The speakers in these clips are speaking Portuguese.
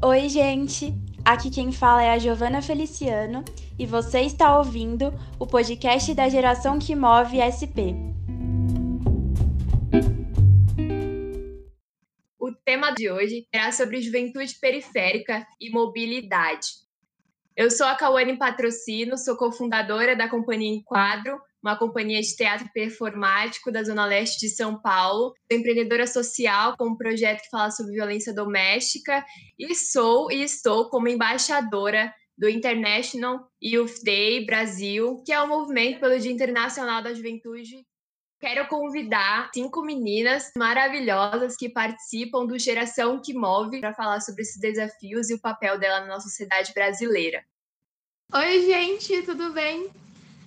Oi, gente! Aqui quem fala é a Giovana Feliciano e você está ouvindo o podcast da geração que move SP. O tema de hoje é sobre juventude periférica e mobilidade. Eu sou a Cauane Patrocínio, sou cofundadora da Companhia Enquadro, uma companhia de teatro performático da Zona Leste de São Paulo. Empreendedora social com um projeto que fala sobre violência doméstica e sou e estou como embaixadora do International Youth Day Brasil, que é o movimento pelo Dia Internacional da Juventude. Quero convidar cinco meninas maravilhosas que participam do Geração que Move para falar sobre esses desafios e o papel dela na nossa sociedade brasileira. Oi, gente, tudo bem?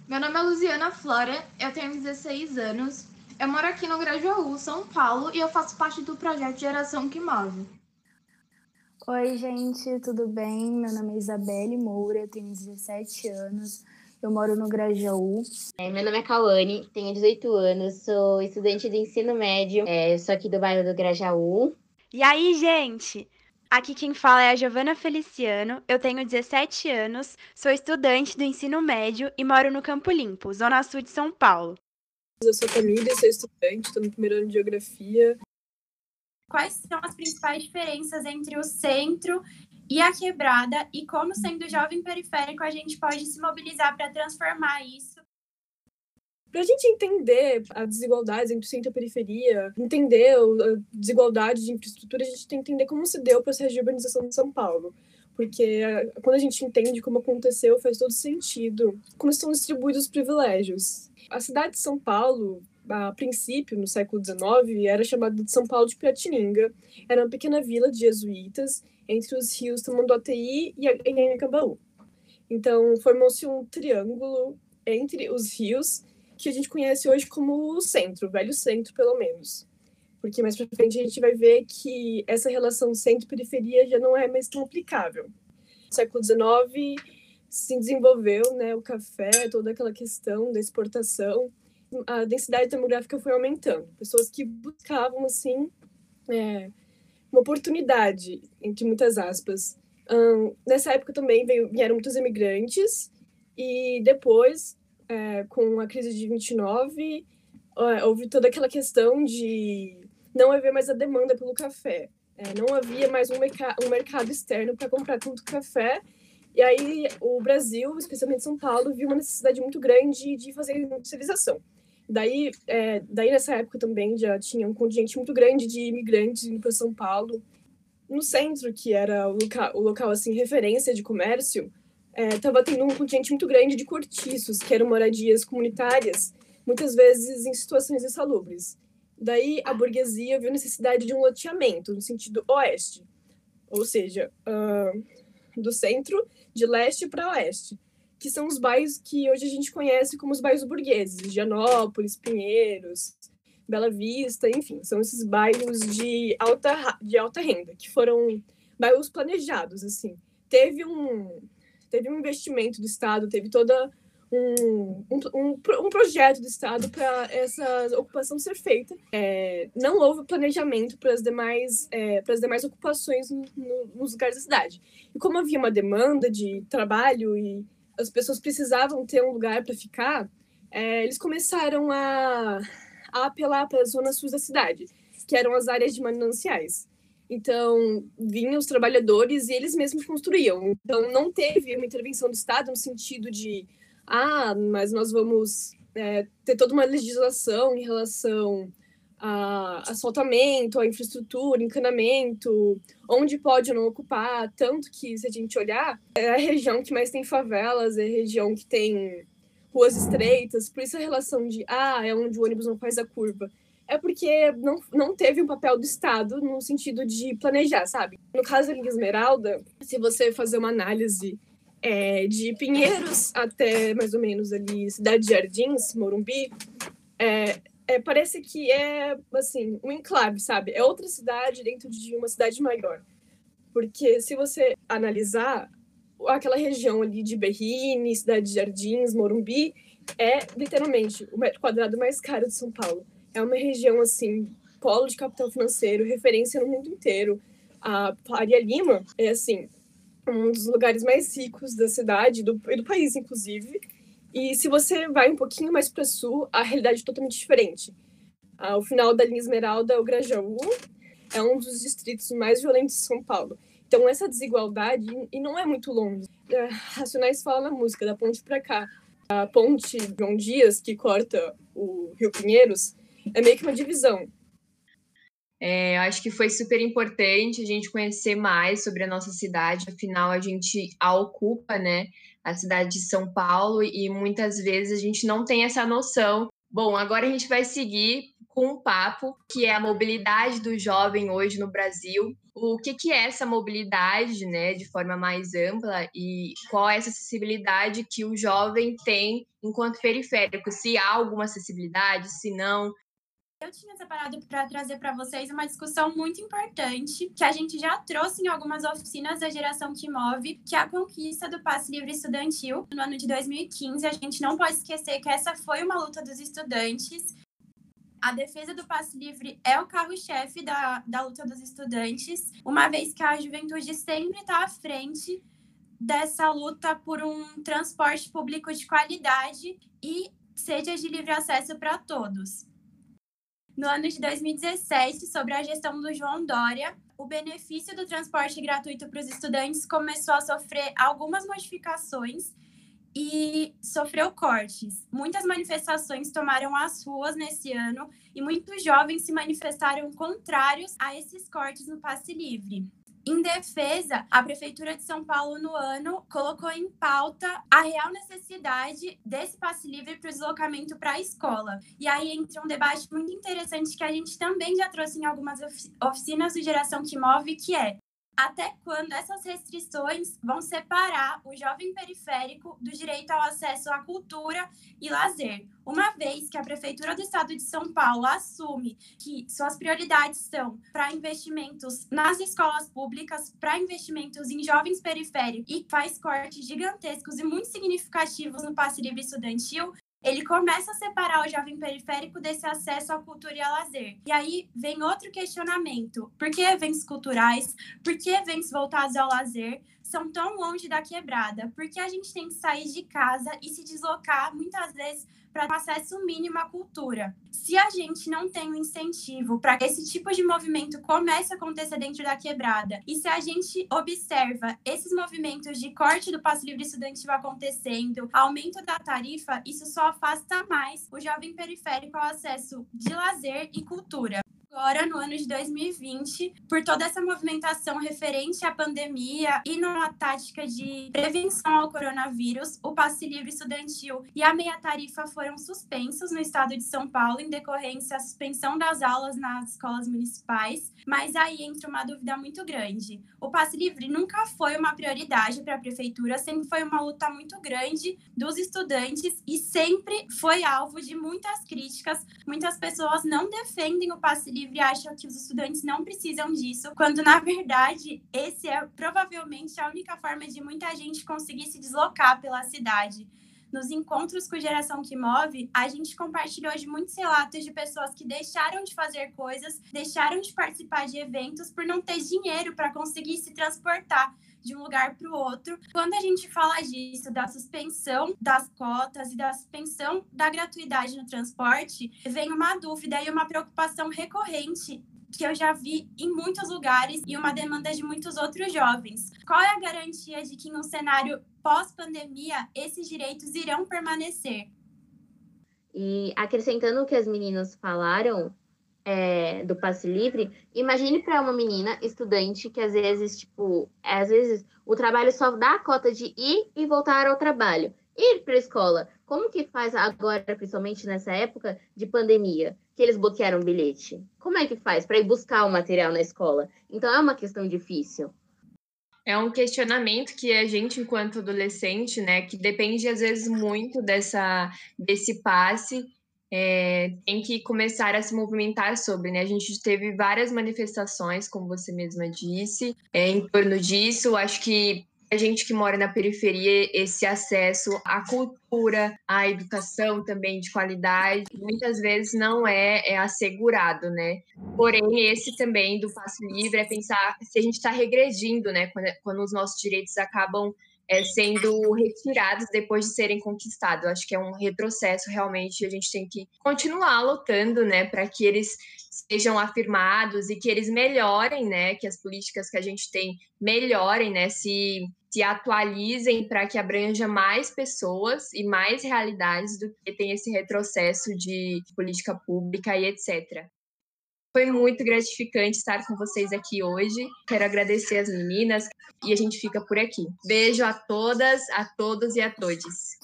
Meu nome é Luciana Flora, eu tenho 16 anos, eu moro aqui no Grajaú, São Paulo, e eu faço parte do projeto Geração que Move. Oi, gente, tudo bem? Meu nome é Isabelle Moura, eu tenho 17 anos, eu moro no Grajaú. É, meu nome é Cauane, tenho 18 anos, sou estudante de ensino médio, é, sou aqui do bairro do Grajaú. E aí, gente? Aqui quem fala é a Giovana Feliciano, eu tenho 17 anos, sou estudante do ensino médio e moro no Campo Limpo, Zona Sul de São Paulo. Eu sou Camila, sou estudante, estou no primeiro ano de Geografia. Quais são as principais diferenças entre o centro e a quebrada e como, sendo jovem periférico, a gente pode se mobilizar para transformar isso para a gente entender a desigualdade entre centro e periferia, entender a desigualdade de infraestrutura, a gente tem que entender como se deu o processo de urbanização de São Paulo. Porque quando a gente entende como aconteceu, faz todo sentido como estão distribuídos os privilégios. A cidade de São Paulo, a princípio, no século XIX, era chamada de São Paulo de Piratininga. Era uma pequena vila de jesuítas entre os rios Tamanduateí e Anhangabaú. Então, formou-se um triângulo entre os rios que a gente conhece hoje como o centro, o velho centro, pelo menos. Porque mais para frente a gente vai ver que essa relação centro-periferia já não é mais tão aplicável. No século XIX se desenvolveu né, o café, toda aquela questão da exportação, a densidade demográfica foi aumentando. Pessoas que buscavam, assim, é, uma oportunidade, entre muitas aspas. Um, nessa época também veio, vieram muitos imigrantes, e depois é, com a crise de 29, é, houve toda aquela questão de não haver mais a demanda pelo café. É, não havia mais um, um mercado externo para comprar tanto café. E aí o Brasil, especialmente São Paulo, viu uma necessidade muito grande de fazer industrialização. Daí, é, daí nessa época também já tinha um contingente muito grande de imigrantes indo para São Paulo. No centro, que era o local, o local assim referência de comércio, estava é, tendo um contingente muito grande de cortiços, que eram moradias comunitárias, muitas vezes em situações insalubres. Daí a burguesia viu necessidade de um loteamento no sentido oeste, ou seja, uh, do centro de leste para oeste, que são os bairros que hoje a gente conhece como os bairros burgueses, Gianópolis, Pinheiros, Bela Vista, enfim, são esses bairros de alta, de alta renda, que foram bairros planejados, assim. Teve um, teve um investimento do Estado, teve toda um, um, um, um projeto do Estado para essa ocupação ser feita. É, não houve planejamento para as demais, é, para as demais ocupações no, no, nos lugares da cidade. E como havia uma demanda de trabalho e as pessoas precisavam ter um lugar para ficar, é, eles começaram a, a apelar para as zonas sul da cidade, que eram as áreas de mananciais. Então, vinham os trabalhadores e eles mesmos construíam. Então, não teve uma intervenção do Estado no sentido de, ah, mas nós vamos é, ter toda uma legislação em relação a asfaltamento, a infraestrutura, encanamento, onde pode ou não ocupar. Tanto que, se a gente olhar, é a região que mais tem favelas, é a região que tem ruas estreitas, por isso a relação de, ah, é onde o ônibus não faz a curva é porque não, não teve um papel do Estado no sentido de planejar, sabe? No caso da Liga Esmeralda, se você fazer uma análise é, de Pinheiros até mais ou menos ali Cidade de Jardins, Morumbi, é, é, parece que é, assim, um enclave, sabe? É outra cidade dentro de uma cidade maior. Porque se você analisar aquela região ali de Berrini, Cidade de Jardins, Morumbi, é literalmente o metro quadrado mais caro de São Paulo é uma região assim, polo de capital financeiro, referência no mundo inteiro. A Faria Lima é, assim, um dos lugares mais ricos da cidade do, e do país, inclusive. E se você vai um pouquinho mais para sul, a realidade é totalmente diferente. Ao final da linha Esmeralda, o Grajaú é um dos distritos mais violentos de São Paulo. Então, essa desigualdade, e não é muito longe. É, Racionais fala na música, da ponte para cá. A ponte João Dias, que corta o Rio Pinheiros, é meio que uma divisão. É, eu acho que foi super importante a gente conhecer mais sobre a nossa cidade, afinal, a gente a ocupa, né, a cidade de São Paulo, e muitas vezes a gente não tem essa noção. Bom, agora a gente vai seguir com um papo que é a mobilidade do jovem hoje no Brasil. O que, que é essa mobilidade, né, de forma mais ampla e qual é essa acessibilidade que o jovem tem enquanto periférico? Se há alguma acessibilidade, se não, eu tinha separado para trazer para vocês uma discussão muito importante que a gente já trouxe em algumas oficinas da geração que move, que é a conquista do passe livre estudantil no ano de 2015. A gente não pode esquecer que essa foi uma luta dos estudantes. A defesa do passe livre é o carro-chefe da, da luta dos estudantes, uma vez que a juventude sempre está à frente dessa luta por um transporte público de qualidade e seja de livre acesso para todos. No ano de 2017, sobre a gestão do João Dória, o benefício do transporte gratuito para os estudantes começou a sofrer algumas modificações e sofreu cortes. Muitas manifestações tomaram as ruas nesse ano e muitos jovens se manifestaram contrários a esses cortes no passe livre. Em defesa, a Prefeitura de São Paulo, no ano, colocou em pauta a real necessidade desse passe livre para o deslocamento para a escola. E aí entra um debate muito interessante que a gente também já trouxe em algumas oficinas do Geração que Move, que é até quando essas restrições vão separar o jovem periférico do direito ao acesso à cultura e lazer. Uma vez que a Prefeitura do Estado de São Paulo assume que suas prioridades são para investimentos nas escolas públicas, para investimentos em jovens periféricos e faz cortes gigantescos e muito significativos no passe livre estudantil, ele começa a separar o jovem periférico desse acesso à cultura e ao lazer. E aí vem outro questionamento: por que eventos culturais, por que eventos voltados ao lazer são tão longe da quebrada? Por que a gente tem que sair de casa e se deslocar muitas vezes para ter acesso mínimo à cultura. Se a gente não tem um incentivo para que esse tipo de movimento comece a acontecer dentro da quebrada, e se a gente observa esses movimentos de corte do passo livre estudantil acontecendo, aumento da tarifa, isso só afasta mais o jovem periférico ao acesso de lazer e cultura agora, no ano de 2020, por toda essa movimentação referente à pandemia e numa tática de prevenção ao coronavírus, o passe livre estudantil e a meia tarifa foram suspensos no estado de São Paulo em decorrência da suspensão das aulas nas escolas municipais. Mas aí entra uma dúvida muito grande. O passe livre nunca foi uma prioridade para a prefeitura, sempre foi uma luta muito grande dos estudantes e sempre foi alvo de muitas críticas. Muitas pessoas não defendem o passe livre livre acham que os estudantes não precisam disso, quando na verdade esse é provavelmente a única forma de muita gente conseguir se deslocar pela cidade. Nos encontros com Geração que Move, a gente compartilhou de muitos relatos de pessoas que deixaram de fazer coisas, deixaram de participar de eventos por não ter dinheiro para conseguir se transportar de um lugar para o outro. Quando a gente fala disso, da suspensão das cotas e da suspensão da gratuidade no transporte, vem uma dúvida e uma preocupação recorrente que eu já vi em muitos lugares e uma demanda de muitos outros jovens. Qual é a garantia de que no cenário pós-pandemia esses direitos irão permanecer? E acrescentando o que as meninas falaram, é, do passe livre, imagine para uma menina estudante que às vezes, tipo, às vezes o trabalho só dá a cota de ir e voltar ao trabalho. Ir para a escola, como que faz agora, principalmente nessa época de pandemia, que eles bloquearam o bilhete? Como é que faz para ir buscar o material na escola? Então é uma questão difícil. É um questionamento que a gente, enquanto adolescente, né, que depende às vezes muito dessa desse passe, é, tem que começar a se movimentar sobre, né? A gente teve várias manifestações, como você mesma disse, é, em torno disso. Acho que a gente que mora na periferia, esse acesso à cultura, à educação também de qualidade, muitas vezes não é, é assegurado, né? Porém, esse também do passe livre é pensar se a gente está regredindo, né? Quando, quando os nossos direitos acabam é, sendo retirados depois de serem conquistados. Acho que é um retrocesso realmente. A gente tem que continuar lutando, né, para que eles sejam afirmados e que eles melhorem, né, que as políticas que a gente tem melhorem, né, se se atualizem para que abranja mais pessoas e mais realidades do que tem esse retrocesso de política pública e etc. Foi muito gratificante estar com vocês aqui hoje. Quero agradecer as meninas e a gente fica por aqui. Beijo a todas, a todos e a todos.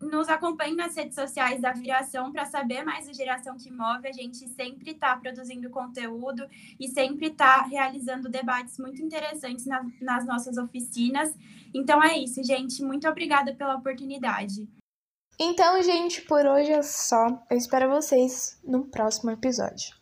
Nos acompanhe nas redes sociais da Viração para saber mais da Geração que Move. A gente sempre está produzindo conteúdo e sempre está realizando debates muito interessantes na, nas nossas oficinas. Então é isso, gente. Muito obrigada pela oportunidade. Então, gente, por hoje é só. Eu espero vocês no próximo episódio.